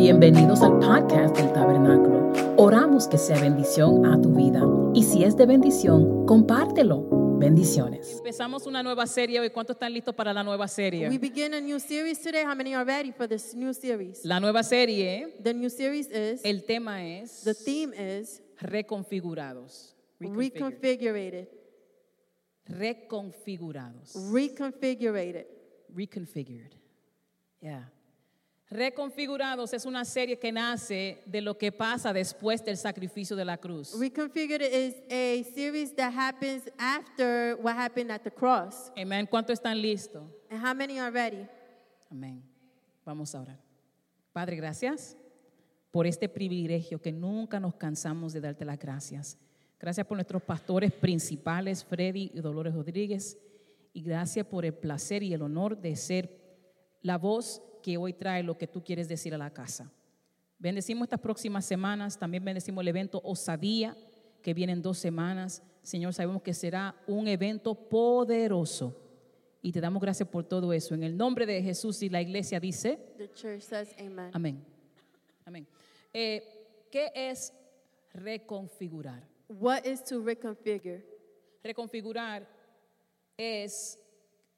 Bienvenidos al podcast del Tabernáculo. Oramos que sea bendición a tu vida y si es de bendición, compártelo. Bendiciones. Empezamos una nueva serie hoy. ¿Cuántos están listos para la nueva serie? We begin a new series today. How many are ready for this new series? La nueva serie, The new series is, el tema es the theme is reconfigurados. Reconfigured. reconfigurated. Reconfigurados. Reconfigurated. Reconfigured. Yeah. Reconfigurados es una serie que nace de lo que pasa después del sacrificio de la cruz. Reconfigured is a series that happens after what happened at the cross. Amén. ¿Cuántos están listos? And how many are ready? Amén. Vamos a orar. Padre, gracias por este privilegio que nunca nos cansamos de darte las gracias. Gracias por nuestros pastores principales, Freddy y Dolores Rodríguez. Y gracias por el placer y el honor de ser la voz que hoy trae lo que tú quieres decir a la casa. Bendecimos estas próximas semanas, también bendecimos el evento Osadía, que viene en dos semanas. Señor, sabemos que será un evento poderoso. Y te damos gracias por todo eso. En el nombre de Jesús y la iglesia dice, The church says amen. amén. Amén. Eh, ¿Qué es reconfigurar? What is to reconfigure? Reconfigurar es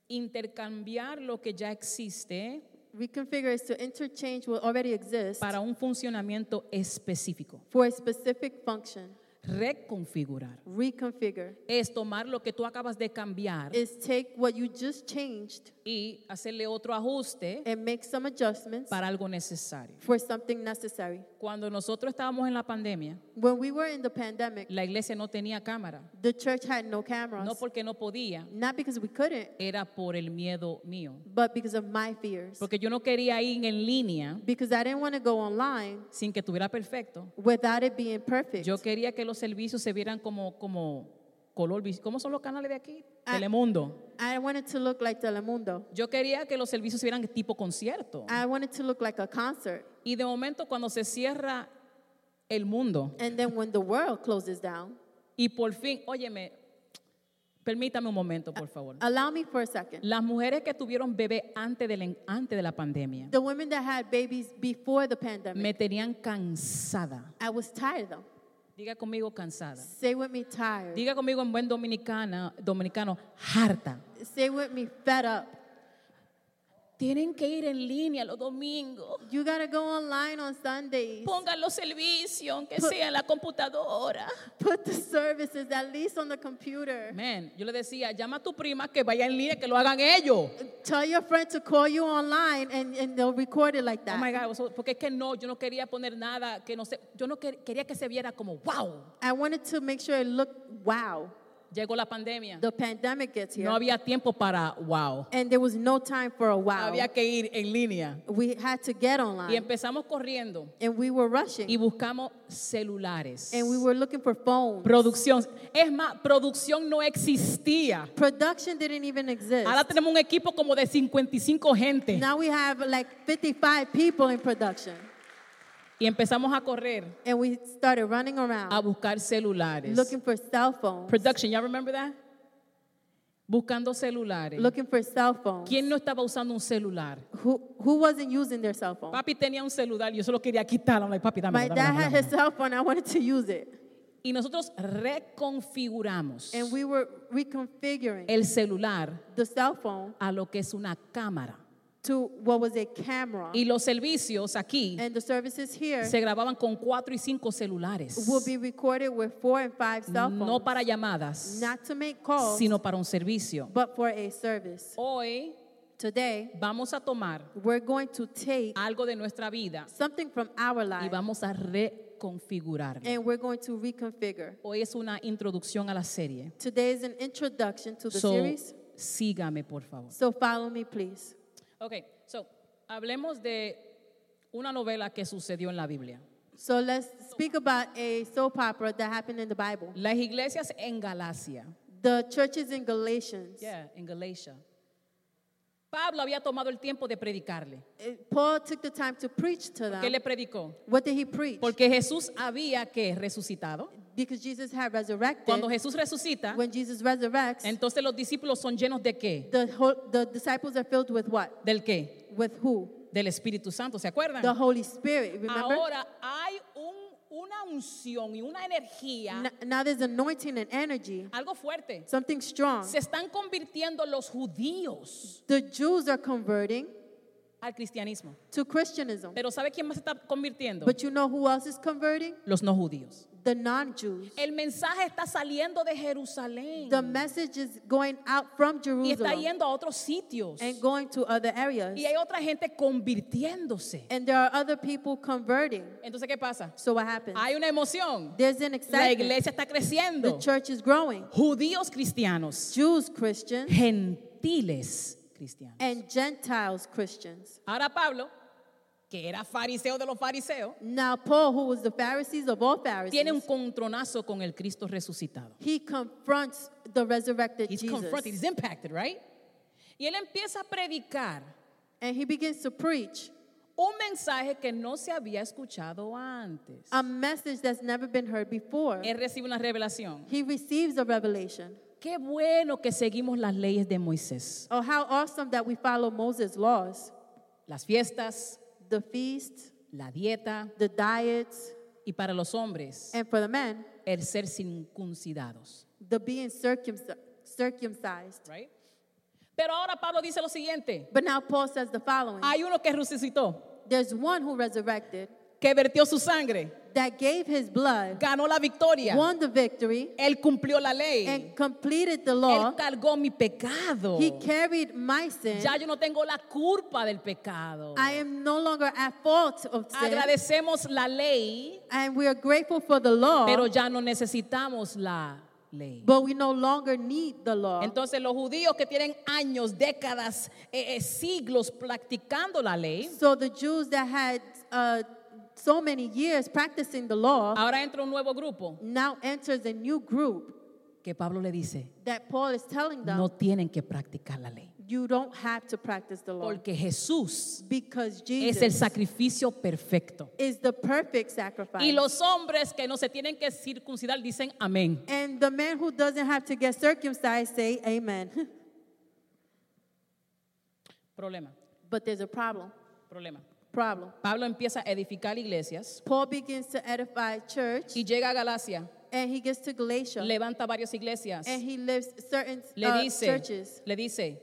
intercambiar lo que ya existe Reconfigure is to interchange what already exists para un funcionamiento específico. for a specific function. Reconfigurar Reconfigure es tomar lo que tú acabas de cambiar is take what you just changed y hacerle otro ajuste and make some adjustments para algo necesario. for something necessary. Cuando nosotros estábamos en la pandemia, When we were in the pandemic, la iglesia no tenía cámara. the church had no cameras. No porque no podía, Not because we couldn't, era por el miedo mío. but because of my fears. Porque yo no quería ir en línea Because I didn't want to go online sin que estuviera perfecto. without it being perfect. Yo quería que los servicios se vieran como, como color. ¿Cómo son los canales de aquí? Ah. Telemundo. I wanted to look like Telemundo. Yo quería que los servicios se vieran tipo concierto. I wanted to look like a concert. Y de momento cuando se cierra el mundo And then when the world closes down, y por fin, óyeme, permítame un momento, por favor. allow me for a second. Las mujeres que tuvieron bebé antes de la, antes de la pandemia The women that had babies before the pandemic, me tenían cansada. I was tired them. Diga conmigo cansada. Say with me, tired. Diga conmigo en buen dominicana, dominicano, harta. Say with me, fed up. Tienen que ir en línea los domingos. You gotta go online on Sundays. Pongan los servicios, aunque Put- sea en la computadora. Put the services at least on the computer. Man, yo le decía, llama a tu prima que vaya en línea, que lo hagan ellos. Tell your friend to call you online and, and they'll record it like Oh that. my God, so- porque es que no, yo no quería poner nada que no sé, yo no quer- quería que se viera como wow. I wanted to make sure it looked wow. Llegó la pandemia. The pandemic gets here. No había tiempo para wow. and there was no time for a wow. Había que ir en línea. we had to get Y online. empezamos corriendo and we were rushing. y buscamos celulares. and we were looking for phones. Producción. Es más, producción no existía. Production didn't even exist. Ahora tenemos un equipo como de 55 gente. now we have like 55 people in production. Y empezamos a correr And we started running around a buscar celulares. looking for cell phones. Production, ¿ya remember that? Buscando celulares. looking for cell phones. ¿Quién no estaba usando un celular? Who, who wasn't using their cell phone? Papi tenía un celular y yo solo quería quitarlo. I'm like, papi, dame, My dad had his cell phone. I wanted to use it. Y nosotros reconfiguramos And we were reconfiguring el celular the cell phone a lo que es una cámara. To what was a camera. Y los servicios aquí And the services here se grababan con cuatro y cinco celulares. will be recorded with four and five cell phones. No para llamadas, not to make calls, sino para un servicio. but for a service. Hoy Today, vamos a tomar we're going to take algo de nuestra vida something from our y life vamos a and we're going to reconfigure. Hoy es una introducción a la serie. Today is an introduction to the So, series. sígame, por favor. So follow me, please. Ok, so, hablemos de una novela que sucedió en la Biblia. So let's speak about a soap opera that happened in the Bible. Las iglesias en Galacia, The churches in Galatians. yeah, en Galacia. Pablo había tomado el tiempo de predicarle. Uh, Paul took the time to preach to ¿Qué them. le predicó? What did he preach? Porque Jesús había que resucitado. Because Jesus had resurrected. Cuando Jesús resucita, When Jesus resurrects, entonces los discípulos son llenos de qué? the, whole, the disciples are filled with what? ¿Del qué? With who? del Espíritu Santo, ¿se acuerdan? the Holy Spirit. Remember? Ahora hay un- una unción y una energía, N- now there's anointing and energy, algo fuerte. something strong. Se están convirtiendo los judíos The Jews are converting al cristianismo. to Christianism. Pero ¿sabe quién más se está convirtiendo? But you know who else is converting? Los no judíos. The non-Jews. El mensaje está saliendo de Jerusalén The message is going out from y está Jerusalem yendo a otros sitios. and going to other areas. Y hay otra gente convirtiéndose. And there are other people converting. Entonces, ¿qué pasa? So what happens? Hay una emoción. There's an La excitement. iglesia está The creciendo. church is growing. Judíos cristianos, Jews Christians gentiles cristianos. and Gentiles Christians. Ahora Pablo, que era fariseo de los fariseos, Now Paul, who was the Pharisees of all tiene un Pharisees, contronazo con el Cristo resucitado. he confronts the resurrected He's Jesus. confronted, he's impacted, right? Y él empieza a predicar And he begins to preach un mensaje que no se había escuchado antes. a message that's never been heard before. Él recibe una revelación. He receives a revelation. Qué bueno que seguimos las leyes de Moisés. Oh, how awesome that we follow Moses' laws. Las fiestas, The feast, la dieta the diets, y para los hombres and for the men, el ser circuncidados. the being circumci- circumcised. Right? Pero ahora Pablo dice lo siguiente. But now Paul says the following. Hay uno que resucitó, There's one who resurrected que vertió su sangre, that gave his blood, ganó la victoria. won the victory, Él cumplió la ley. and completed the Él law. cargó mi pecado. He carried my sin. Ya yo no tengo la culpa del pecado. I am no longer at fault of sin. Agradecemos la ley, And we are grateful for the law, pero ya no necesitamos la ley. but we no longer need the law. Entonces los judíos que tienen años, décadas, eh, eh, siglos practicando la ley, So the Jews that had uh, so many years practicing the law ahora entra un nuevo grupo now enters a new group que Pablo le dice, that Paul is telling them no tienen que practicar la ley, you don't have to practice the law porque Jesús because es el Jesus sacrificio perfecto. is the perfect sacrifice. Y los hombres que no se tienen que circuncidar dicen amén. and the man who doesn't have to get circumcised say amen. Problema, but there's a problem. problema. Problem. Pablo empieza a edificar iglesias Paul begins to edify church y llega a Galacia, and he gets to Galatia levanta varias iglesias, and he lives certain le uh, dice, churches. le dice,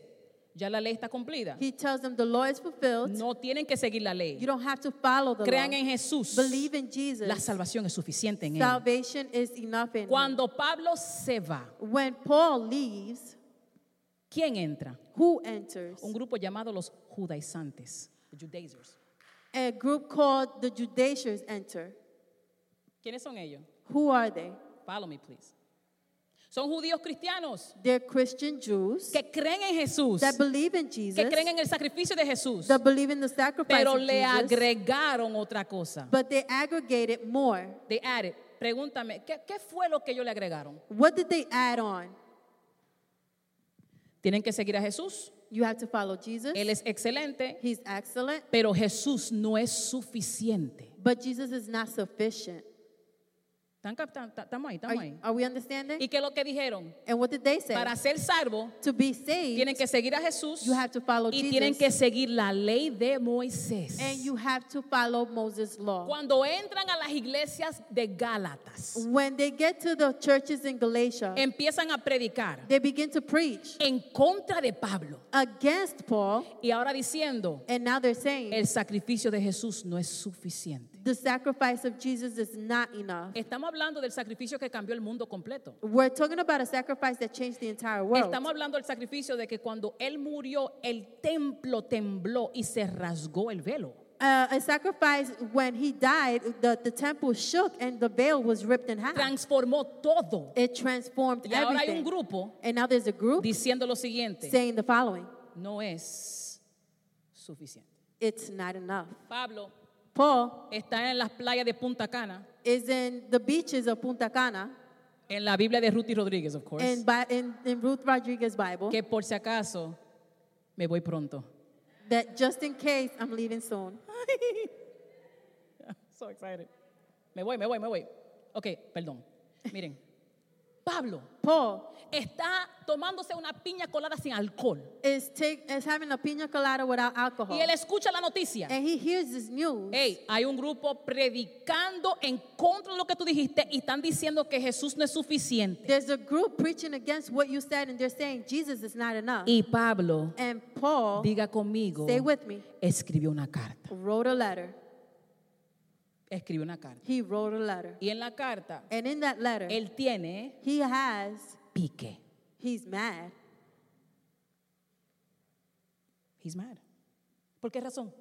ya la ley está cumplida. He tells them the law is fulfilled. No tienen que seguir la You ley. don't have to follow the Crean law. en Jesús. Believe in Jesus. La salvación es suficiente en él. Salvation is enough in him. Cuando Pablo se va, When Paul leaves, ¿quién entra? who enters? Un grupo llamado los judaizantes, the Judaizers. A group called the Judaizers enter. ¿Quiénes son ellos? Who are they? Follow me, please. Son judíos cristianos They're Christian Jews que creen en Jesús, that believe in Jesus, que creen en el sacrificio de Jesús, that believe in the sacrifice pero of le Jesus, agregaron otra cosa. but they aggregate it more. They added. Pregúntame, ¿qué, qué fue lo que ellos le agregaron? What did they add on? Tienen que seguir a Jesús. You have to follow Jesus. Él es excelente, He's excellent, pero Jesús no es suficiente. but Jesus is not sufficient. Estamos ahí, estamos ahí. are we understanding? ¿Y qué es lo que dijeron? And what did they say? Para ser salvo, to be saved, tienen que seguir a Jesús you have to follow y Jesus. tienen que seguir la ley de Moisés. and you have to follow Moses' law. Cuando entran a las iglesias de Gálatas, When they get to the churches in Galatia, empiezan a predicar they begin to preach en contra de Pablo against Paul, y ahora diciendo, and now they're saying el sacrificio de Jesús no es suficiente. The sacrifice of Jesus is not enough. Estamos hablando del sacrificio que cambió el mundo completo. We're talking about a sacrifice that changed the entire world. Estamos hablando del sacrificio de que cuando él murió, el templo tembló y se rasgó el velo. Uh, a sacrifice when he died, the, the temple shook and the veil was ripped in half. Transformó todo. It transformed Y ahora hay un everything. grupo And now there's a group diciendo lo siguiente, saying the following no es suficiente. it's not enough. Pablo Paul está en las playas de Punta Cana, is in the beaches of Punta Cana en la Biblia de Ruth y Rodríguez, of course, in Ruth Rodriguez' Bible que por si acaso me voy pronto. that just in case I'm leaving soon. So excited. Me voy, me voy, me voy. Ok, perdón. Miren, Pablo Paul está tomándose una piña colada sin alcohol. is, take, is having a pina colada without alcohol. Y él escucha la noticia. And he hears this news. Hey, hay un grupo predicando en contra de lo que tú dijiste y están diciendo que Jesús no es suficiente. There's a group preaching against what you said, and they're saying Jesus is not enough. Y Pablo, And Paul, diga conmigo, stay with me, escribió una carta. wrote a letter. Escribió una carta. He wrote a letter. Y en la carta, And in that letter, él tiene he has, pique. he's mad. He's mad. ¿Por qué razón?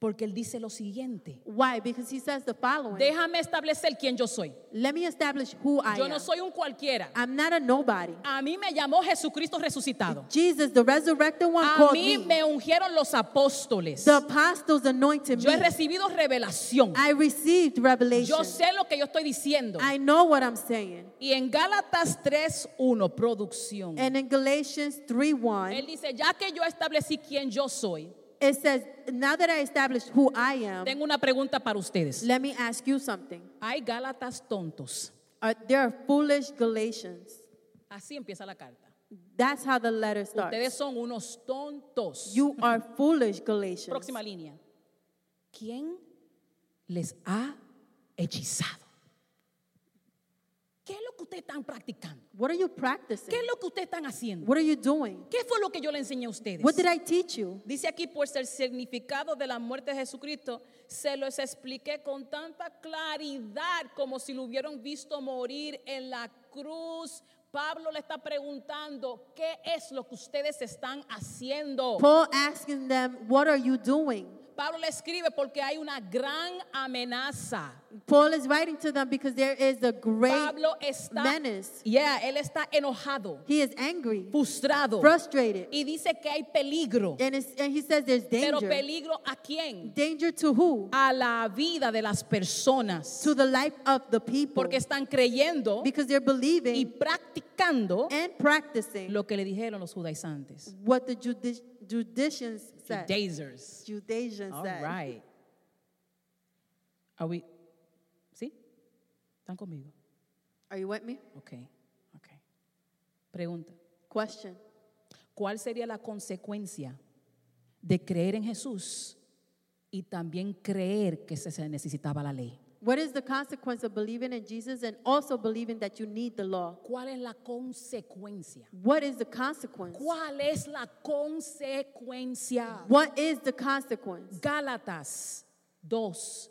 Porque él dice lo siguiente. Why? Because he says the following Déjame establecer quién yo soy. Let me establish who I Yo am. no soy un cualquiera. I'm not a nobody. A mí me llamó Jesucristo resucitado. Jesus, the resurrected one, A mí me. me ungieron los apóstoles. The apostles anointed Yo he recibido revelación. I received revelation. Yo sé lo que yo estoy diciendo. I know what I'm saying. Y en Gálatas 3.1, producción. And in Galatians 3 1, Él dice, ya que yo establecí quién yo soy, it says, Now that I established who I am, tengo una pregunta para ustedes. let me ask you something. Hay Gálatas tontos. Are, there are foolish Galatians. Así empieza la carta. That's how the letter starts. Ustedes son unos tontos. You are foolish Galatians. Próxima línea. ¿Quién les ha hechizado? ¿Qué es lo que ustedes están practicando? What are you practicing? ¿Qué es lo que ustedes están haciendo? What are you doing? ¿Qué fue lo que yo le enseñé a ustedes? What did I teach you? Dice aquí, pues el significado de la muerte de Jesucristo se los expliqué con tanta claridad como si lo hubieran visto morir en la cruz. Pablo le está preguntando, ¿qué es lo que ustedes están haciendo? Paul asking them, What are you doing? Pablo le escribe porque hay una gran amenaza. Paul is writing to them because there is a great Pablo está, menace. yeah, él está enojado, He is angry, frustrado frustrated, y dice que hay peligro. and, and he says there's Pero danger. peligro a quién? Danger to who? A la vida de las personas. To the life of the people. Porque están creyendo Because they're y believing practicando and practicing lo que le dijeron los judaizantes. what the Judi- Judaicians Judaizers. Judaicians All right. Are we? ¿Sí? ¿Están conmigo? Are you with me? Ok, ok. Pregunta. Question. ¿Cuál sería la consecuencia de creer en Jesús y también creer que se necesitaba la ley? What is the consequence of believing in Jesus and also believing that you need the law? ¿Cuál es la consecuencia? What is the consequence? ¿Cuál es la consecuencia? What is the consequence? Gálatas 2,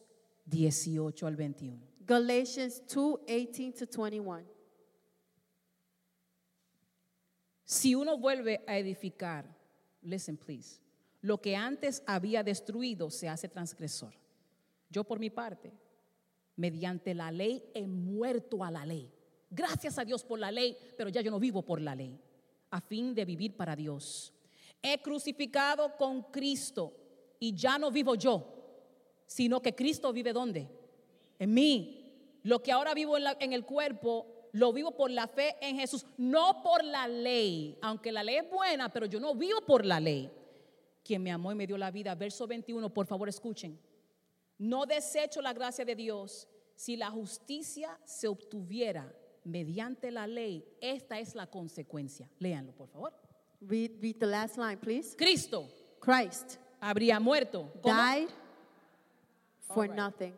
18 al 21. Galatians 2 18 to 21. Si uno vuelve a edificar, listen please, lo que antes había destruido se hace transgresor. Yo por mi parte, mediante la ley he muerto a la ley. Gracias a Dios por la ley, pero ya yo no vivo por la ley, a fin de vivir para Dios. He crucificado con Cristo y ya no vivo yo, sino que Cristo vive ¿dónde? En mí. Lo que ahora vivo en, en el cuerpo, lo vivo por la fe en Jesús, no por la ley. Aunque la ley es buena, pero yo no vivo por la ley. Quien me amó y me dio la vida. Verso 21, por favor escuchen. No desecho la gracia de Dios. Si la justicia se obtuviera mediante la ley, esta es la consecuencia. Léanlo, por favor. Read, read the last line, please. Cristo Christ habría muerto. ¿Cómo? died for All right. nothing.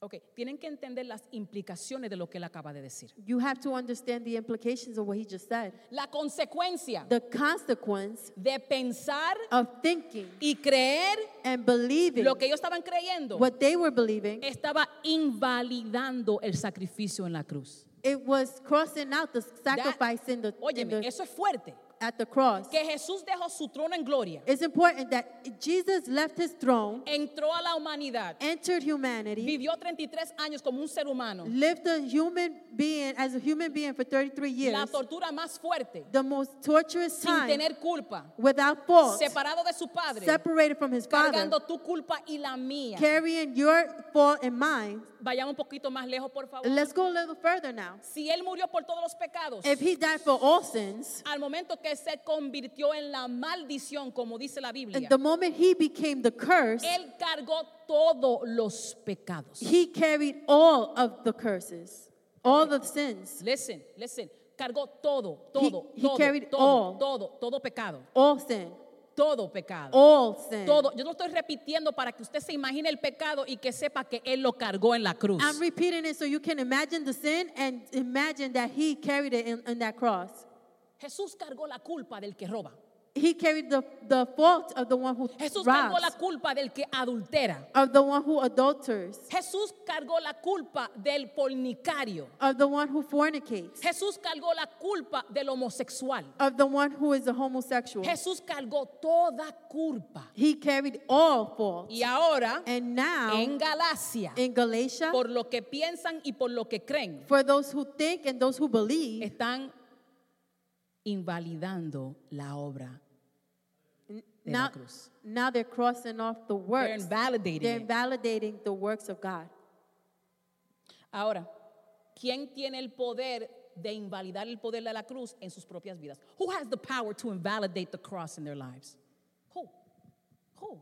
Ok, tienen que entender las implicaciones de lo que él acaba de decir. You have to understand the implications of what he just said. La consecuencia The consequence de pensar of thinking y creer and believing lo que ellos estaban creyendo what they were believing, estaba invalidando el sacrificio en la cruz. it was crossing out the sacrifice in the, in Óyeme, the eso es fuerte. At the cross. Que Jesús dejó su trono en gloria, It's important that Jesus left his throne, entró a la humanidad, entered humanity, vivió 33 años como un ser humano. lived a human being as a human being for 33 years, La tortura más fuerte, the most torturous sin time tener culpa, without fault, separado de su padre, separated from his father, cargando tu culpa y la mía. carrying your fault and mine. Vayamos un poquito más lejos, por favor. Let's go a little further now. Si él murió por todos los pecados, If he died for all sins, al momento que se convirtió en la maldición, como dice la and Biblia, the moment he became the curse, él cargó todos los pecados. he carried all of the curses, all the sins, Listen, listen. Cargó todo, todo, he todo, carried todo, all. todo, todo pecado. all sin, Todo pecado. all sin. Todo. Yo no estoy repitiendo para que usted se imagine el pecado y que sepa que Él lo cargó en la cruz. I'm repeating it so you can imagine the sin and imagine that he carried it in, in that cross. Jesús cargó la culpa del que roba. He carried the, the fault of the one who Jesús cargó robs, la culpa del que adultera. of the one who adulters, Jesús cargó la culpa del fornicario. of the one who fornicates, Jesús cargó la culpa del homosexual. of the one who is a homosexual. Jesús cargó toda culpa. He carried all fault. Y ahora, And now, en Galacia, in Galatia, por lo que piensan y por lo que creen, for those who think and those who believe, están invalidando la obra de la now, cruz. now they're crossing off the They're works. invalidating They're it. invalidating the works of God. Ahora, ¿quién tiene el poder de invalidar el poder de la cruz en sus propias vidas? Who has the power to invalidate the cross in their lives? Who? Who?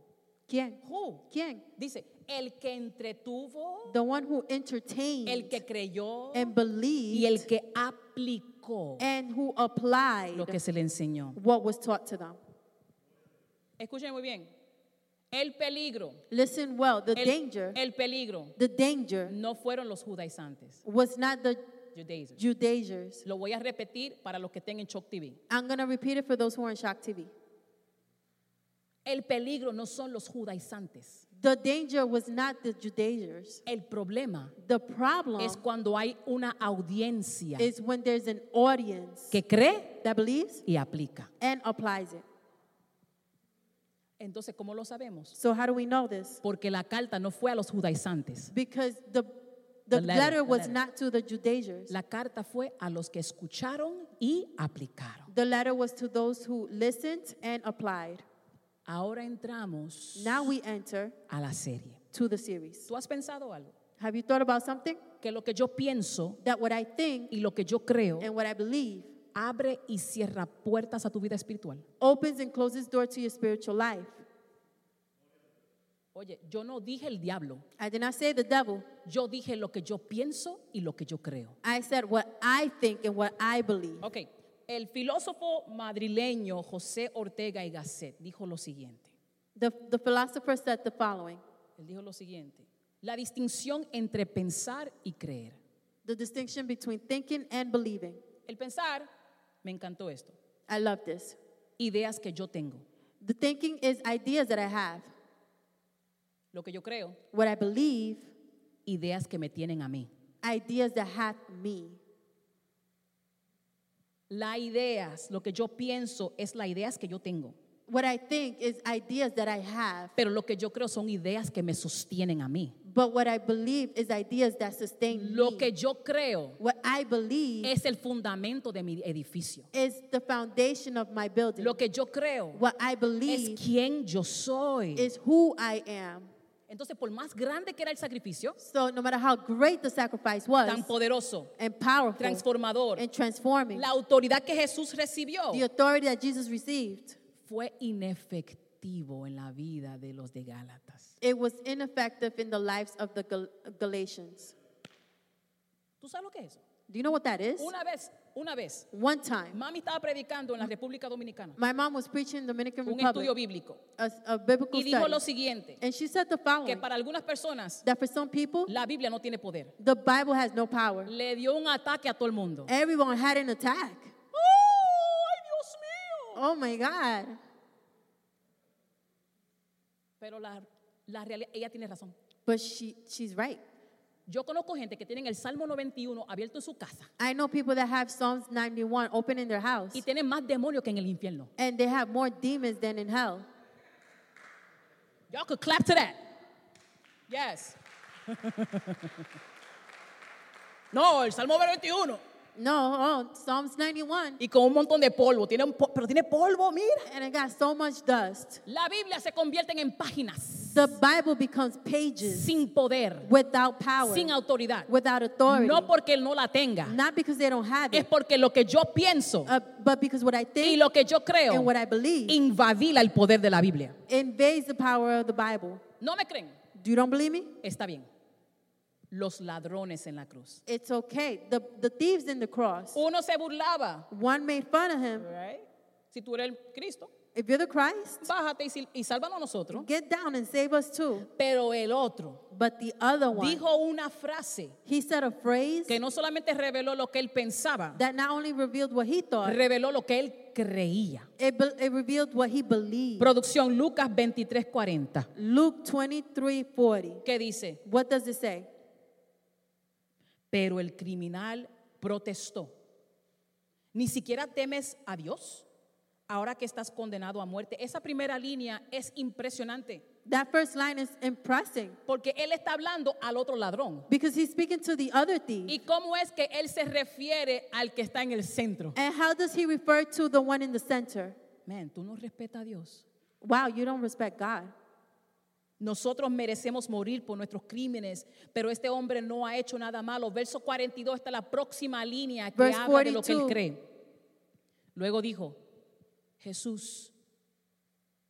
¿Quién? Who? ¿Quién? Dice, el que entretuvo, The one who entertained el que creyó and y believed el que aplicó and who applied lo que se le enseñó. what was taught to them. Escuchen muy bien. El peligro, Listen well, the el, danger, el peligro the danger no fueron los judaizantes, was not the judaizers. Judaizers. Lo voy a repetir para los que estén en Shock TV. I'm going to repeat it for those who are in Shock TV. El peligro no son los judaizantes. The danger was not the Judaizers. El problema The problem es cuando hay una audiencia is when there's an audience que cree that believes y aplica. and applies it. Entonces, ¿cómo lo sabemos? So how do we know this? Porque la carta no fue a los judaizantes. Because the the, The letter, letter, the was letter. not to the Judaizers. La carta fue a los que escucharon y aplicaron. The letter was to those who listened and applied. Ahora entramos Now we enter a la serie. to the series. ¿Tú has pensado algo? Have you thought about something? Que lo que yo pienso That what I think y lo que yo creo and what I believe abre y cierra puertas a tu vida espiritual. opens and closes door to your spiritual life. Oye, yo no dije el diablo, I did not say the devil. yo dije lo que yo pienso y lo que yo creo. I said what I think and what I believe. Ok, el filósofo madrileño José Ortega y Gasset dijo lo siguiente. The, the philosopher said the following Él dijo lo siguiente. La distinción entre pensar y creer. the distinction between thinking and believing. El pensar, me encantó esto. I love this. Ideas que yo tengo. The thinking is ideas that I have. Lo que yo creo, What I believe, ideas que me tienen a mí. ideas that have me. Las ideas, lo que yo pienso es las ideas que yo tengo. What I think is ideas that I have. Pero lo que yo creo son ideas que me sostienen a mí. But what I believe is ideas that sustain Lo me. que yo creo What I believe es el fundamento de mi edificio. is the foundation of my building. Lo que yo creo what I es believe quién yo soy. is who I am. Entonces, por más grande que era el sacrificio, So no matter how great the sacrifice was tan poderoso, and powerful transformador, and transforming, la autoridad que Jesús recibió the authority that Jesus received, fue inefectivo en la vida de los de Gálatas. it was ineffective in the lives of the Gal- Galatians. ¿Tú sabes lo que es eso? Do you know what that is? Una vez, una vez, One time, mami estaba predicando en la República Dominicana my mom was preaching in Dominican un estudio bíblico a, a biblical y dijo lo siguiente, and she said the que following: para algunas personas that for some people, la Biblia no tiene poder. the Bible has no power. Le dio un ataque a todo el mundo. Everyone had an attack. ¡Ay, Dios mío! Oh my God! Pero la, la realidad, ella tiene razón. But she, she's right. Yo conozco gente que tienen el Salmo 91 abierto en su casa I know people that have Psalms 91 open in their house, y tienen más demonios que en el infierno. and they have more demons than in hell. Y'all could clap to that. Yes. no, el Salmo 21. No, oh, Psalms 91, Y con un montón de polvo. Tiene un po- pero tiene polvo, mira. and it got so much dust. La Biblia se convierte en páginas The Bible becomes pages sin poder, without power, sin autoridad. without authority. No porque él no la tenga, Not because they don't have es it, porque lo que yo pienso uh, but because what I y think lo que yo creo and what I believe invadila el poder de la Biblia. invades the power of the Bible. ¿No me creen? You don't believe me? Está bien. los ladrones en la cruz. It's okay. The, the thieves in the cross, Uno se burlaba. one made fun of him. right? Si tú eres el Cristo, If you're the Christ, bájate y, sil- y sálvanos a nosotros. get down and save us too. Pero el otro But the other one, dijo una frase he said a phrase que no solamente reveló lo que él pensaba, that not only revealed what he thought, reveló lo que él creía. it, be- it revealed what he believed. Producción Lucas 23:40. Luke 23 40. ¿Qué dice? What does it say? Pero el criminal protestó. Ni siquiera temes a Dios ahora que estás condenado a muerte. Esa primera línea es impresionante That first line is impressing porque él está hablando al otro ladrón. because he's speaking to the other thief. ¿Y cómo es que él se refiere al que está en el centro? And how does he refer to the one in the center? Man, tú no respetas a Dios. Wow, you don't respect God. Nosotros merecemos morir por nuestros crímenes, pero este hombre no ha hecho nada malo. Verso 42 está la próxima línea que Verse habla de lo que él 42. cree. Luego dijo, Jesús,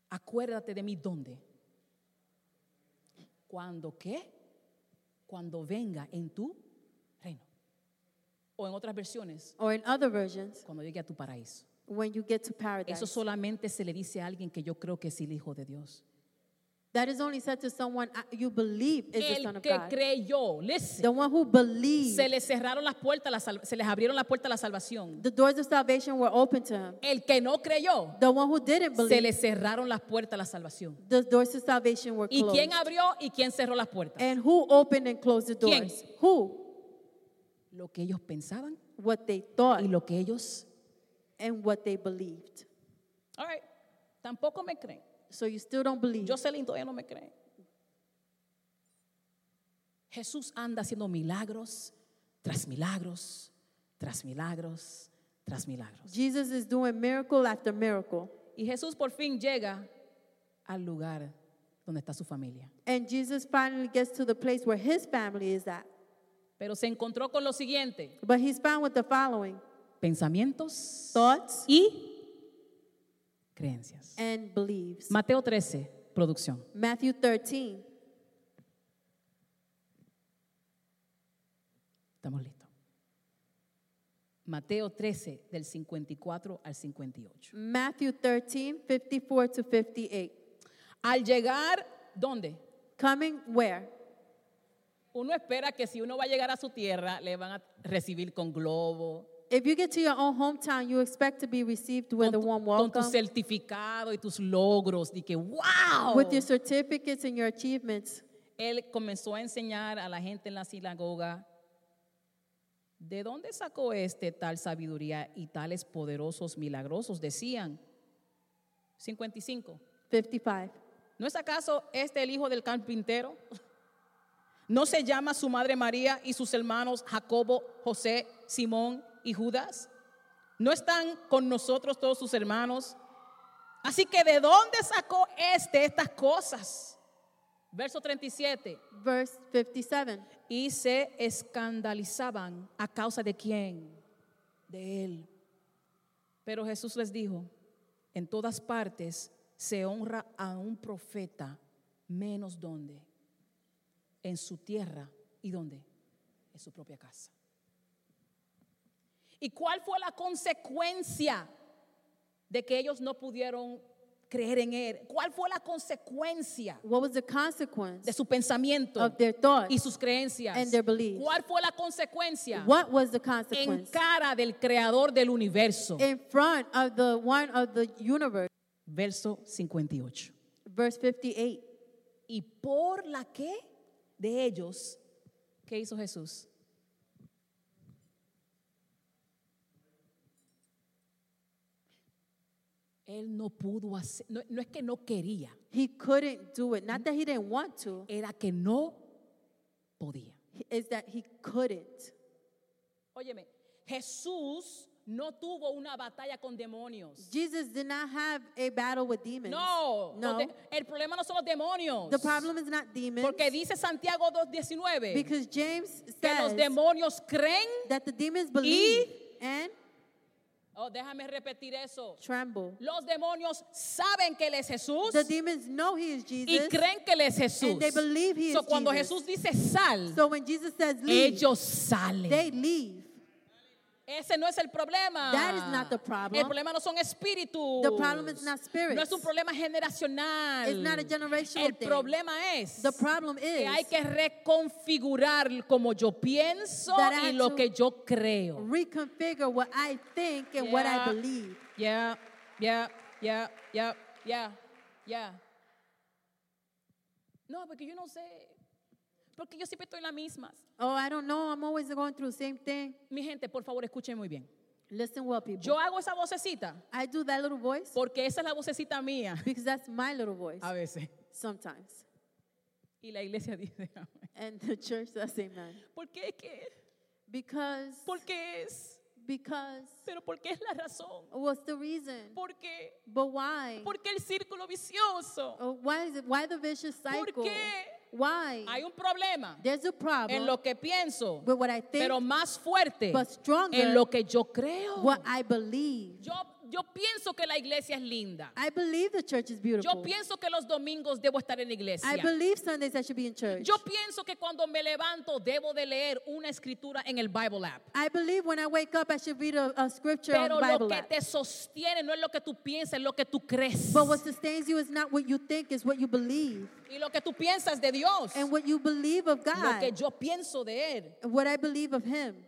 acuérdate de mí dónde. ¿Cuándo qué? Cuando venga en tu reino. O en otras versiones, Or in other versions, cuando llegue a tu paraíso. when you get to paradise. Eso solamente se le dice a alguien que yo creo que es el Hijo de Dios. That is only said to someone uh, you believe is the Son El of que God. creyó, listen. The one who believes. Se les cerraron las puertas, la se les abrieron las puertas a la salvación. The doors of salvation were open to him. El que no creyó, The one who didn't se believe, le cerraron las puertas a la salvación. the doors of salvation were ¿Y closed. quién abrió y quién cerró las puertas? And who opened and closed the ¿Quién? doors? Who? Lo que ellos pensaban What they thought y lo que ellos... and what they believed. All right, tampoco me creen. So you still don't believe. Jocelyn todavía no me cree. Jesús anda haciendo milagros tras milagros, tras milagros, tras milagros. Jesus is doing miracle after miracle. Y Jesús por fin llega al lugar donde está su familia. And Jesus finally gets to the place where his family is at. Pero se encontró con lo siguiente, But he's found with the following pensamientos thoughts y creencias. and beliefs. Mateo 13, producción. Matthew 13. Estamos listos. Mateo 13, del 54 al 58. Matthew 13, 54 to 58. Al llegar, ¿dónde? Coming where? Uno espera que si uno va a llegar a su tierra, le van a recibir con globo, If you get to your own hometown, you expect to be received with a warm con tu welcome, certificado y tus logros, y que wow. with your certificates and your achievements. Él comenzó a enseñar a la gente en la sinagoga de dónde sacó este tal sabiduría y tales poderosos milagrosos. Decían 55. 55. ¿No es acaso este el hijo del carpintero? ¿No se llama su madre María y sus hermanos Jacobo, José, Simón y Judas? ¿No están con nosotros todos sus hermanos? Así que ¿de dónde sacó este estas cosas? Verso 37. Verse 57. Y se escandalizaban a causa de quién? De él. Pero Jesús les dijo, en todas partes se honra a un profeta, menos donde? En su tierra y dónde? En su propia casa. ¿Y cuál fue la consecuencia de que ellos no pudieron creer en él? ¿Cuál fue la consecuencia What was the consequence de su pensamiento? of their thoughts? y sus creencias. and their beliefs. ¿Cuál fue la consecuencia? What was the En consequence? cara del creador del universo. In front of the one of the universe. Verso 58. Verse 58. Y por la que de ellos, ¿qué hizo Jesús? Él no pudo hacer, no, no es que no quería, He couldn't do it. Not that he didn't want to, era que no podía. is that he couldn't. Óyeme, Jesús no tuvo una batalla con demonios. Jesus did not have a battle with demons. No, No. de- el problema no son los demonios. The problem is not demons. Porque dice Santiago 2.19 because James que los says demonios creen that the demons believe and Oh, déjame repetir eso. tremble. Los demonios saben que Él es Jesús The demons know he is y Jesus. creen que Él es Jesús. And they believe he So, is cuando Jesus. Jesús dice sal, So when Jesus says leave, ellos salen. they leave. Ese no es el problema. That is not the problem. El problema no son espíritus. The problem is not spirits. No es un problema generacional. It's not a generational El thing. problema es The problem que is hay que reconfigurar como yo pienso y have lo to que yo creo. reconfigure what I think and what I Yeah. believe. Ya, ya, ya, ya, ya, ya. No, porque yo no sé. Porque yo siempre estoy en las mismas. Oh, I don't know. I'm always going through the same thing. Mi gente, por favor, escuchen muy bien. Listen well, people. Yo hago esa vocecita I do that little voice porque esa es la vocecita mía because that's my little voice a veces. sometimes. Y la iglesia dice, And the church says amen. ¿por qué es que? Because, ¿Por qué es? because, Pero ¿por qué es la razón? what's the reason? ¿Por qué? But why? ¿Por qué el círculo vicioso? Oh, why is it? Why the vicious ¿Por cycle? qué? Why? Hay un problema There's a problem en lo que pienso, with what I think, pero más fuerte but stronger en lo que yo creo. what I believe. Yo, yo pienso que la iglesia es linda. I believe the church is beautiful. Yo pienso que los domingos debo estar en la iglesia. I believe Sundays I should be in church. Yo pienso que cuando me levanto debo de leer una escritura en el Bible app. I believe when I wake up I should read a, a scripture Pero on the lo Bible que app. te sostiene no es lo que tú piensas, es lo que tú crees. But what sustains you is not what you think, is what you believe. Y lo que tú piensas de Dios. And what you believe of Lo que God. yo pienso de Él. What I believe of Him.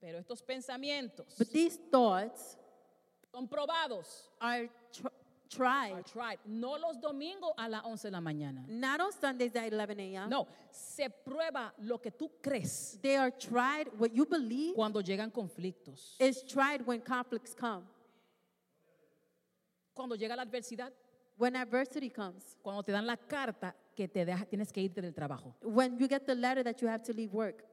Pero estos pensamientos But these thoughts son probados. are tr- Are tried. tried. No los domingos a las 11 de la mañana. Not on Sundays at 11 a.m. No, se prueba lo que tú crees They are tried. What you believe cuando llegan conflictos. is tried when conflicts come. Cuando llega la adversidad, When adversity comes. cuando te dan la carta que te deja, tienes que irte del trabajo. When you get the letter that you have to leave work.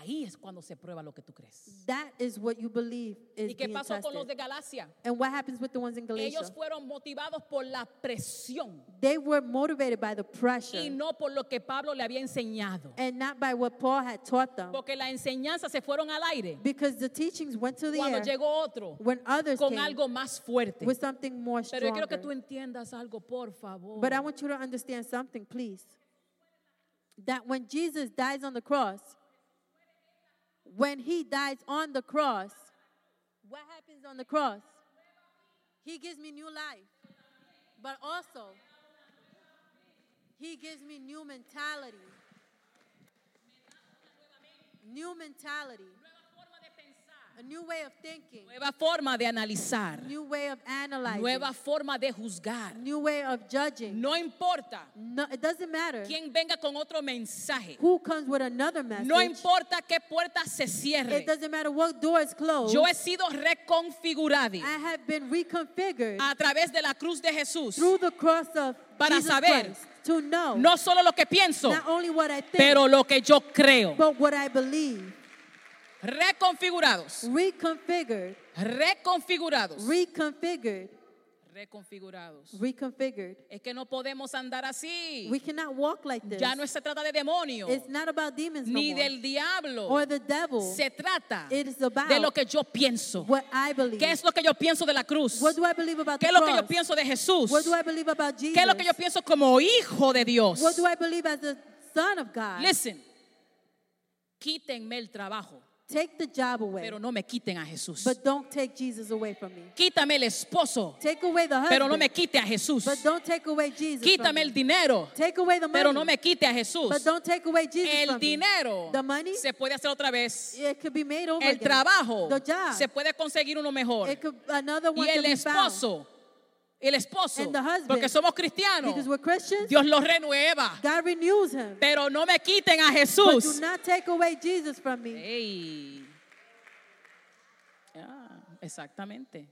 Ahí es cuando se prueba lo que tú crees. That is what you believe is ¿Y qué being pasó con los tested. de Galacia? And what happens with the ones in Galatia? Ellos fueron motivados por la presión They were motivated by the pressure y no por lo que Pablo le había enseñado. and not by what Paul had taught them. Porque la enseñanza se fueron al aire Because the teachings went to the cuando air llegó otro when others con came algo más fuerte. with something more Pero yo quiero que tú entiendas algo, por favor. But I want you to understand something, please. That when Jesus dies on the cross, when he dies on the cross, what happens on the cross? He gives me new life. But also, he gives me new mentality. New mentality. A new way of thinking. Nueva forma de analizar. New way of analyzing. Nueva forma de juzgar. New way of judging. No importa No, it doesn't matter quién venga con otro mensaje. who comes with another message. No importa qué puerta se cierre. It doesn't matter what door is closed. Yo he sido reconfigurado I have been reconfigured a través de la cruz de Jesús. through the cross of Para Jesus saber Christ to know No solo lo que pienso, not only what I think, pero lo que yo creo. but what I believe. Reconfigurados. Reconfigured, Reconfigurados. reconfigured, Reconfigurados. reconfigured. Es que no podemos andar así. We cannot walk like this. Ya no se trata de demonios It's not about demons no ni more, del diablo. or the devil. Se trata It is about de lo que yo pienso. what I believe. ¿Qué es lo que yo pienso de la cruz? What do I believe about ¿Qué es lo que yo pienso de Jesús? What do I believe about Jesus? ¿Qué es lo que yo pienso como hijo de Dios? What do I believe as the son of God? Listen, quítenme el trabajo, Take the job away, pero no me quiten a Jesús. but don't take Jesus away from me. Quítame el esposo, Take away the husband, pero no me quite a Jesús. but don't take away Jesus Quítame me. el dinero, Take away the money, pero no me quite a Jesús. but don't take away Jesus El dinero The money, se puede hacer otra vez. it could be made over El again. trabajo The job, se puede conseguir uno mejor. it could, another Y one el be found. esposo, el esposo, And the husband, porque somos cristianos, Because we're Christians, Dios lo renueva. God renews him. Pero no me quiten a But do Jesús. not take away Jesus from me. Ey. Ah, exactamente,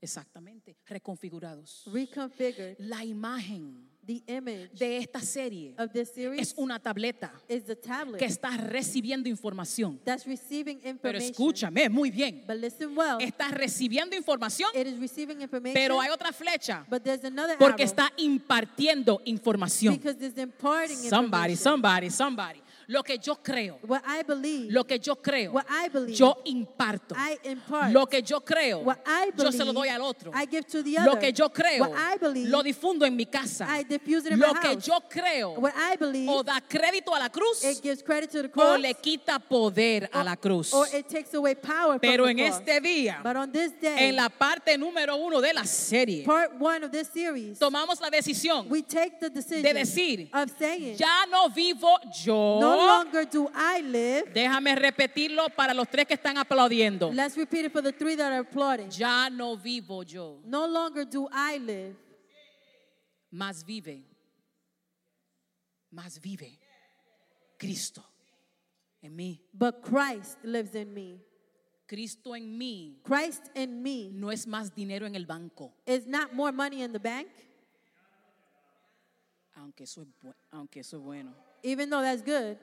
exactamente. Reconfigurados. Reconfigured. La imagen The image de esta serie of this series es una tableta is the tablet que está recibiendo información. that's receiving Pero information. escúchame muy bien. But listen well. Está recibiendo información, It is receiving information. pero hay otra flecha but there's another porque arrow está impartiendo información. because it's imparting Somebody, information. somebody, somebody. Lo que yo creo, What I believe, lo que yo creo, what I believe, yo imparto. I impart. Lo que yo creo, What I yo se lo believe, doy al otro. I give to the Lo other. que yo creo, What I believe, lo difundo en mi casa. I diffuse it in Lo my que house. yo creo, What I believe, o da crédito a la cruz, it gives credit to the o cross, le quita poder a la cruz. or it takes away power Pero from en the cross. este día, But on this day, en la parte número uno de la serie, part one of this series, tomamos la decisión we take the decision de decir, of saying, ya no vivo yo. no longer do I live. Déjame repetirlo para los tres que están aplaudiendo. Let's repeat it for the three that are applauding. Ya no vivo yo, No longer do I live, más vive, más vive Cristo en mí. but Christ lives in me. Cristo en mí Christ in me no es más dinero en el banco, is not more money in the bank, aunque eso es, bu- aunque eso es bueno. Even though that's good.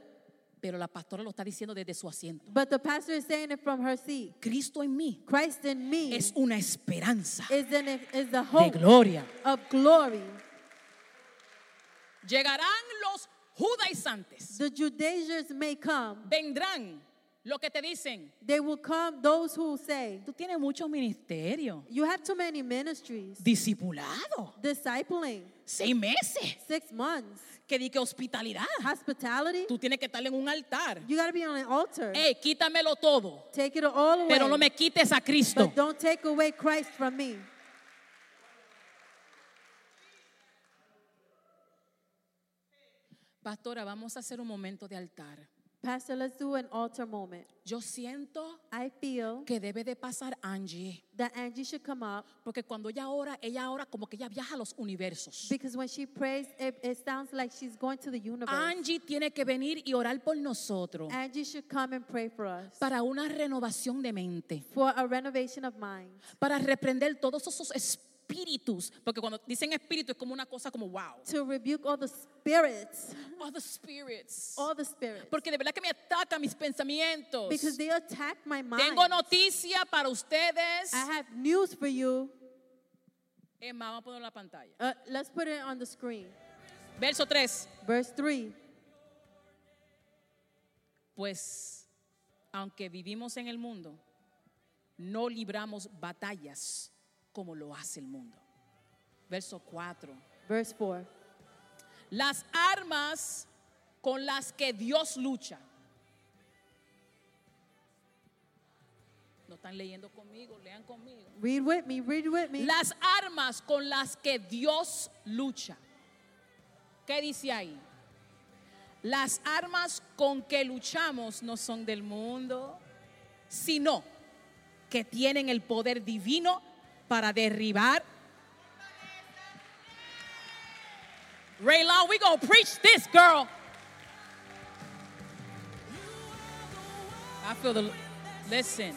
Pero la pastora lo está diciendo desde su asiento. But the pastor is saying it from her seat. Cristo en mí Christ in me es una esperanza is, in is the de hope gloria. of glory. Llegarán los judaizantes, The Judaizers may come. vendrán lo que te dicen. They will come, those who say, Tú tienes mucho ministerio, You have too many ministries. discipulado, Discipling, seis meses, six months. que di que hospitalidad. Hospitality, Tú tienes que estar en un altar. you got to be on an altar. Hey, quítamelo todo, Take it all away. pero no me quites a Cristo. But don't take away Christ from me. Pastora, vamos a hacer un momento de altar. Pastor, let's do an altar moment. Yo siento I feel que debe de pasar Angie, that Angie should come up porque cuando ella ora, ella ora como que ella viaja a los universos. because when she prays, it, it sounds like she's going to the universe. Angie tiene que venir y orar por nosotros Angie should come and pray for us para una renovación de mente, for a renovation of mind, para reprender todos esos espíritus, porque cuando dicen espíritu es como una cosa como wow. to rebuke all the spirits, All the spirits. all the spirits, Porque de verdad que me atacan mis pensamientos. because they attack my mind. Tengo noticia para ustedes. I have news for you. Más, vamos a poner en la pantalla. Uh, let's put it on the screen. Verso 3. Verse 3. Pues, aunque vivimos en el mundo, no libramos batallas como lo hace el mundo. Verso 4. Verse 4. Las armas con las que Dios lucha. No están leyendo conmigo, lean conmigo. Read with me, read with me. Las armas con las que Dios lucha. ¿Qué dice ahí? Las armas con que luchamos no son del mundo, sino que tienen el poder divino para derribar. Rayla, we gonna preach this, girl. I feel the. Listen,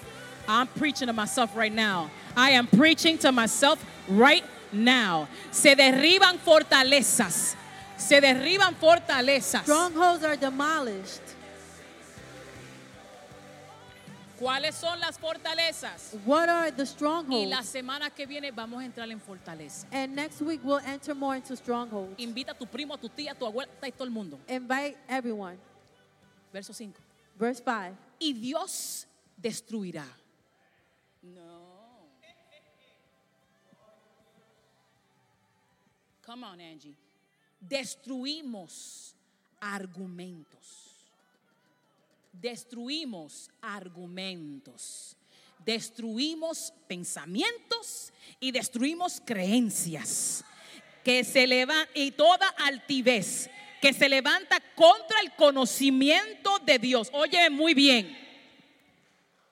I'm preaching to myself right now. I am preaching to myself right now. Se derriban fortalezas. Se derriban fortalezas. Strongholds are demolished. ¿Cuáles son las fortalezas? What are the Y strongholds? la semana que viene vamos a entrar en fortaleza. And next week we'll enter more into strongholds. Invita a tu primo, a tu tía, a tu abuela y todo el mundo. Invite everyone. Verso 5. Verse 5. Y Dios destruirá. No. Come on, Angie. Destruimos argumentos. Destruimos argumentos. Destruimos pensamientos y destruimos creencias que se leva- y toda altivez que se levanta contra el conocimiento de Dios. Oye muy bien.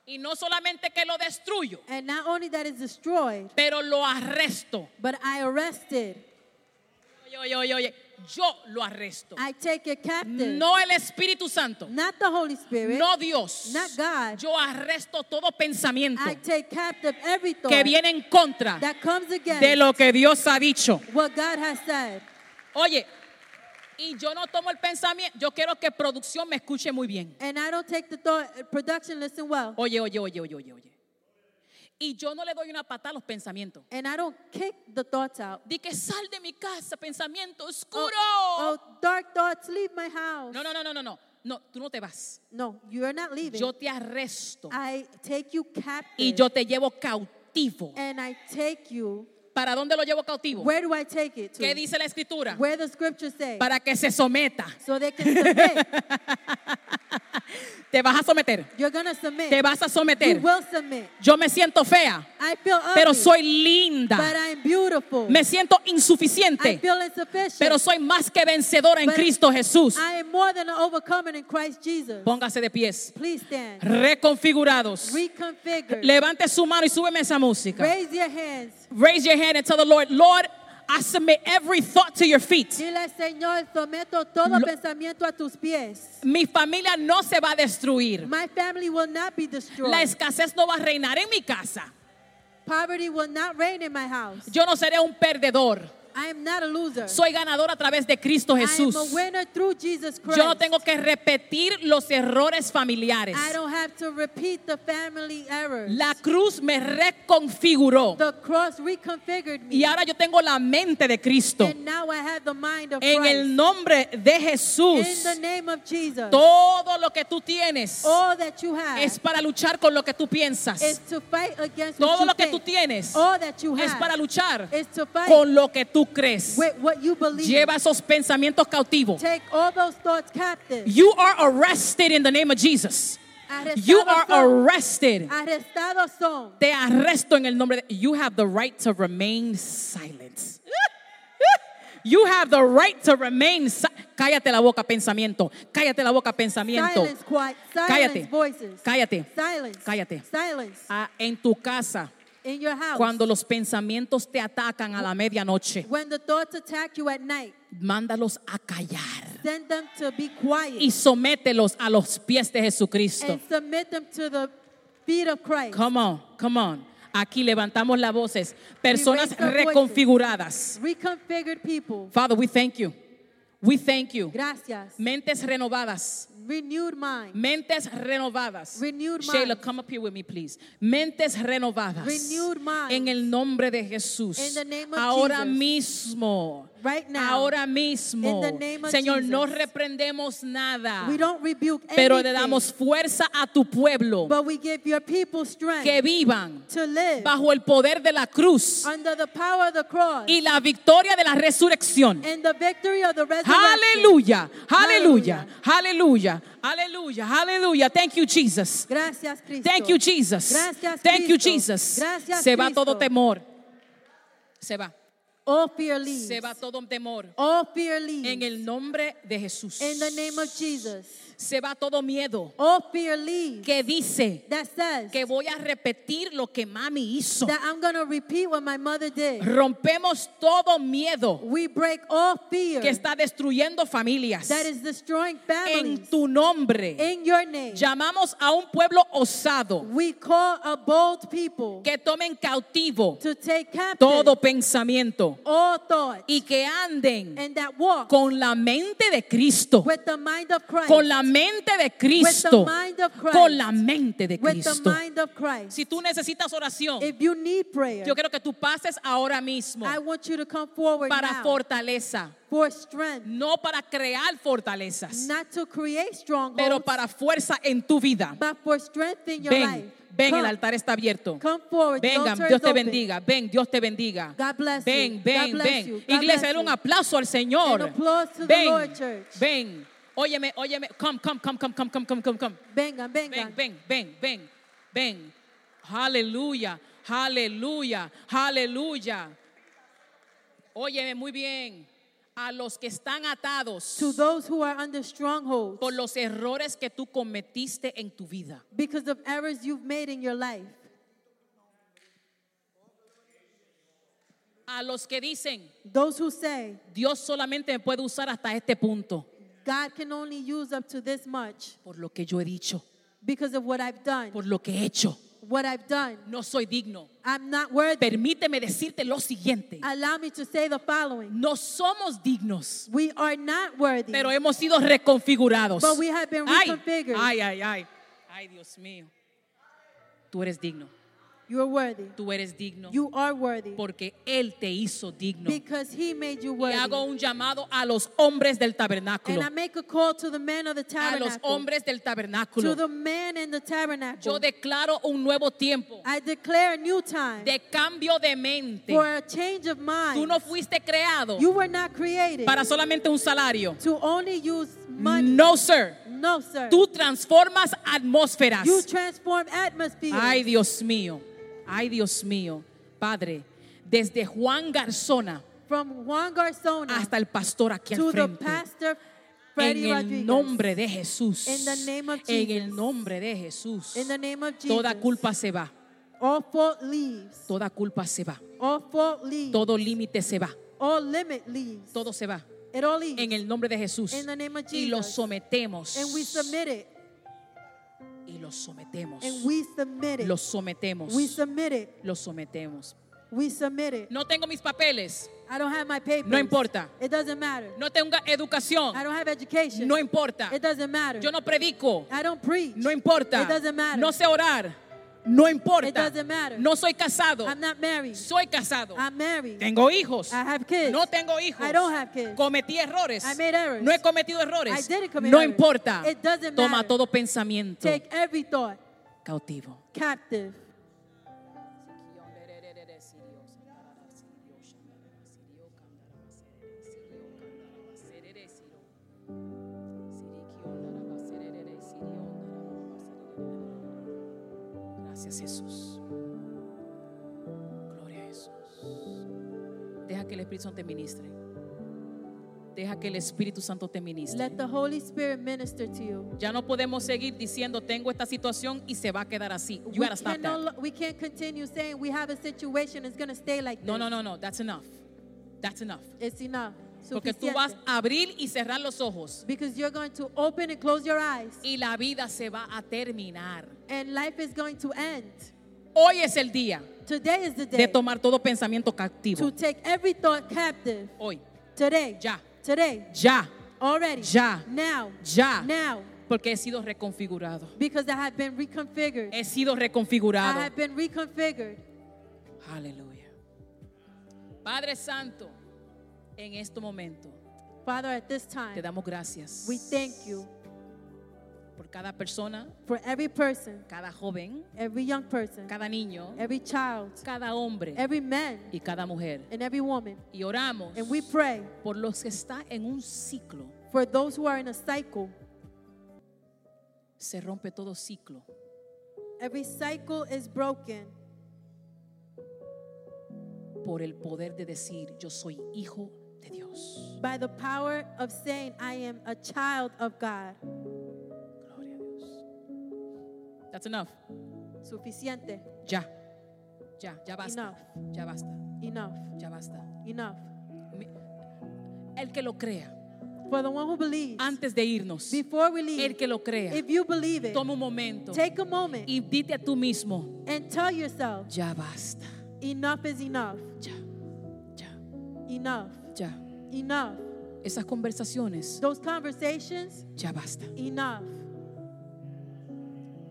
Y no solamente que lo destruyo, And not only that is destroyed, pero lo arresto. but I arrested. Oye, oye, oye, oye. Yo lo arresto. I take it captive. No el Espíritu Santo. Not the Holy Spirit. No Dios. Not God. Yo arresto todo pensamiento I take captive every thought que viene en contra that comes against de lo que Dios ha dicho. what God has said. Oye, y yo no tomo el pensamiento. Yo quiero que producción me escuche muy bien. And I don't take the thought, production, listen well. Oye, oye, oye, oye, oye, oye. Y yo no le doy una patada a los pensamientos. And I don't kick the thoughts out. Di que sal de mi casa, pensamiento oscuro. Oh, oh, dark thoughts, leave my house. No, no, no, no, no, no. No, tú no te vas. No, you're not leaving. Yo te arresto I take you captive. y yo te llevo cautivo. and I take you. ¿Para dónde lo llevo cautivo? Where do I take it to? ¿Qué dice la escritura? Where the scriptures say. Para que se someta. so they can submit. Te vas a someter. You're to submit. Te vas a you someter. will submit. Yo me siento fea, I feel ugly, pero soy but linda. I'm beautiful. Me siento I insuficiente, feel insufficient. pero soy más que vencedora en But Cristo Jesús. I am more than an overcomer in Christ Jesus. Póngase de pies. Please stand. Reconfigurados. Reconfigure. Levante su mano y súbeme esa música. Raise your hands. Raise your hand and tell the Lord, Lord, I submit every thought to your feet. Dile, Señor, someto todo Lo- pensamiento a tus pies. Mi familia no se va a destruir. My family will not be destroyed. La escasez no va a reinar en mi casa. Poverty will not reign in my house. Yo no seré un perdedor. I am not a loser. Soy ganador a través de Cristo I Jesús. am a winner through Jesus Christ. Yo no tengo que repetir los errores familiares. I don't have to repeat the family errors. La cruz me reconfiguró. the cross reconfigured me. Y ahora yo tengo la mente de Cristo. and now I have the mind of En Christ. el nombre de in Jesús, the name of Jesus. todo lo que tú tienes all that you have es para luchar con lo que tú is piensas. to fight against Todo what you lo que tú tienes all that you es para luchar is to fight con lo que tú crees. with what you believe. Lleva esos pensamientos cautivos. Take all those thoughts captive. You are arrested in the name of Jesus. You are arrested. Te arresto en el nombre de You have the right to remain silent. You have the right to remain si- Cállate la boca, pensamiento. Cállate la boca, pensamiento. Silence, quiet. Silence, Cállate. voices. Cállate. Silence. Cállate. Silence. Ah, en tu casa, In your house. cuando los pensamientos te atacan a la medianoche, when the thoughts attack you at night, mándalos a callar send them to be quiet y somételos a los pies de Jesucristo. and submit them to the feet of Christ. Come on, come on. Aquí levantamos las voces. Personas reconfiguradas. Reconfigured people. Father, we thank you. We thank you. Gracias. Mentes renovadas. Renewed mind. Mentes renovadas. Renewed Shayla, minds. come up here with me, please. Mentes renovadas. Renewed minds. En el nombre de Jesús. In the name of Ahora Jesus. mismo. Right now. Ahora mismo. In the name of Señor, no reprendemos nada. We don't rebuke Pero le damos fuerza a tu pueblo. but we give your people strength Que vivan to live bajo el poder de la cruz. under the power of the cross y la victoria de la resurrección. and the victory of the resurrection. Aleluya, aleluya, Hallelujah. aleluya, aleluya, aleluya. Thank you, Jesus. Gracias, Cristo. Thank you, Jesus. Gracias, Thank you, Cristo. Jesus. Gracias, Se va Cristo. todo temor. Se va. All fear leaves. Se va todo temor. All fear leaves. En el nombre de Jesús. In the name of Jesus. Se va todo miedo All fear leaves. que dice that says que voy a repetir lo que mami hizo. that I'm to repeat what my mother did. Rompemos todo miedo We break all fear que está destruyendo familias. that is destroying families. En tu nombre. In your name, Llamamos a un pueblo osado we call a bold people que tomen cautivo to take captive todo pensamiento all thoughts y que anden and that walk con la mente de Cristo, with the mind of Christ. con la mente de Cristo, con la mente de Cristo. Si tú necesitas oración, if you need prayer, yo quiero que tú pases ahora mismo I want you to come forward para fortaleza, for strength, no para crear fortalezas, not to create strongholds, pero para fuerza en tu vida. but for strength in your Ven, life. ven, come, el altar está abierto. come forward. Vengan, Dios te open. bendiga. Ven, Dios te bendiga. God bless ven, you. ven, God bless ven. you. God Iglesia, dale un aplauso al Señor. Ven, ven. Óyeme, óyeme. Come, come, come, come, come, come, come, come, come. Vengan, Ven, vengan. ven, ven, ven, ven. Aleluya, aleluya, aleluya. Óyeme muy bien. A los que están atados To those who are under strongholds por los errores que tú cometiste en tu vida. because of errors you've made in your life. A los que dicen, Those who say, Dios solamente me puede usar hasta este punto. God can only use up to this much Por lo que yo he dicho, because of what I've done. por lo que he hecho. What I've done. No soy digno. I'm not worthy. Permíteme decirte lo siguiente. Allow me to say the following. No somos dignos, We are not worthy. pero hemos sido reconfigurados. But we have been reconfigured. ay, ay, ay. Ay, Dios mío. Tú eres digno. You are worthy. Tú eres digno. You are worthy. Porque Él te hizo digno. Because he made you Y worthy. hago un llamado a los hombres del tabernáculo. And I make a call to the men of the A los tabernacle. hombres del To tabernáculo. the men in the tabernacle. Yo declaro un nuevo tiempo I declare a new time de cambio de mente. for a change of mind. Tú no fuiste creado you were not created para solamente un salario. to only use money. No, sir. No, sir. Tú transformas atmósferas. you transform atmosphere. Ay, Dios mío. Ay, Dios mío. Padre, desde Juan Garzona From Juan Garzona hasta el pastor aquí al to the frente. pastor En el Rodriguez. nombre de Jesús. In the name of En Jesus. el nombre de Jesús. In the name of Jesus. Toda culpa se va. All fault leaves. Toda culpa se va. All fault leaves. Todo límite se va. All limit leaves. Todo se va. It all leaves. En el nombre de Jesús. In the name of Y lo sometemos. and we submit it. Y lo sometemos. And we submit it. Lo sometemos. we submit it. Lo sometemos. We submit it. No tengo mis papeles. I don't have my papers. No importa. It doesn't matter. No tengo educación. I don't have education. No importa. It doesn't matter. Yo no predico. I don't preach. No importa. It doesn't matter. No sé orar. No importa. It doesn't matter. No soy casado. I'm not married. Soy casado. I'm married. Tengo hijos. I have kids. No tengo hijos. I don't have kids. Cometí errores. I made errors. No he cometido errores. I didn't commit no errors. importa. It doesn't Toma matter. todo pensamiento Take every thought cautivo. captive. Gracias Jesús. Gloria a Jesús. Deja que el Espíritu Santo te ministre. Deja que el Espíritu Santo te ministre. Let the Holy Spirit minister to you. Ya no podemos seguir diciendo tengo esta situación y se va a quedar así. You We gotta stop can't, no that. we can't continue saying we have a situation, it's going to stay like No, this. no, no, no. That's enough. That's enough. It's enough. Porque tú vas a abrir y cerrar los ojos Because you're going to open and close your eyes, y la vida se va a terminar. and life is going to end. Hoy es el día Today is the de tomar todo pensamiento to cautivo. take every thought captive. Hoy, Today. Ya. Today. ya, Already. Ya. Now. ya, Now. porque he sido reconfigurado. Because I have been reconfigured. He sido I reconfigurado. have been reconfigured. Aleluya. Padre Santo, en este momento Father, at this te time, damos gracias we thank you por cada persona, for every person, cada joven, every young person, cada niño, every child, cada hombre every man, y cada mujer. and every woman. Y oramos And we pray por los que están en un ciclo. for those who are in a cycle. Se rompe todo ciclo. Every cycle is broken por el poder de decir yo soy hijo de Dios. by the power of saying, I am a child of God. Gloria a Dios. That's enough. Suficiente. Ya. Ya, ya basta. Enough. Ya basta. Enough. Ya basta. Enough. El que lo crea, For the one who believes, antes de irnos, before we leave, el que lo crea, if you believe it, toma un momento take a moment y dite a tú mismo, and tell yourself, ya basta. enough is enough. Ya. Ya. Enough. Ya. Enough. Esas conversaciones, Those conversations, ya basta. enough.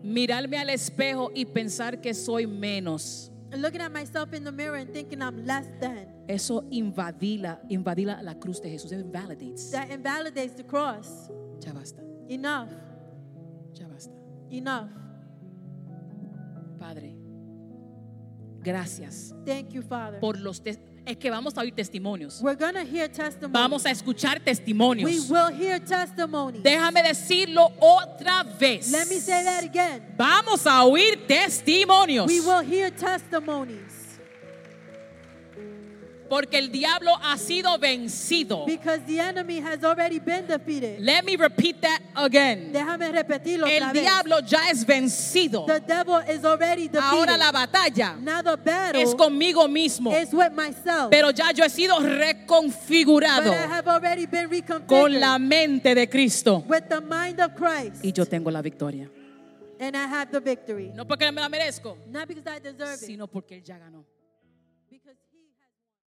Mirarme al espejo y pensar que soy menos. Looking at myself in the mirror and thinking I'm less than. Eso invadila, invadila la cruz de Jesús. It invalidates. That invalidates the cross. Ya basta. Enough. Ya basta. Enough. Padre, gracias Thank you, Father. por los es que vamos a oír testimonios. We're to hear testimonies. Vamos a escuchar we testimonios. will hear testimonies. Déjame decirlo otra vez. Let me say that again. Vamos a oír testimonios. We will hear testimonies Porque el diablo ha sido vencido. because the enemy has already been defeated. Let me repeat that again. Déjame repetirlo otra El vez. diablo ya es vencido. The devil is already defeated. Ahora la batalla now the battle es conmigo mismo. is with myself. Pero ya yo he sido but reconfigurado I have already been reconfigured con la mente de Cristo. with the mind of Christ. Y yo tengo la victoria. and I have the victory. No porque me la merezco, Not because I deserve it. sino porque Él ya ganó.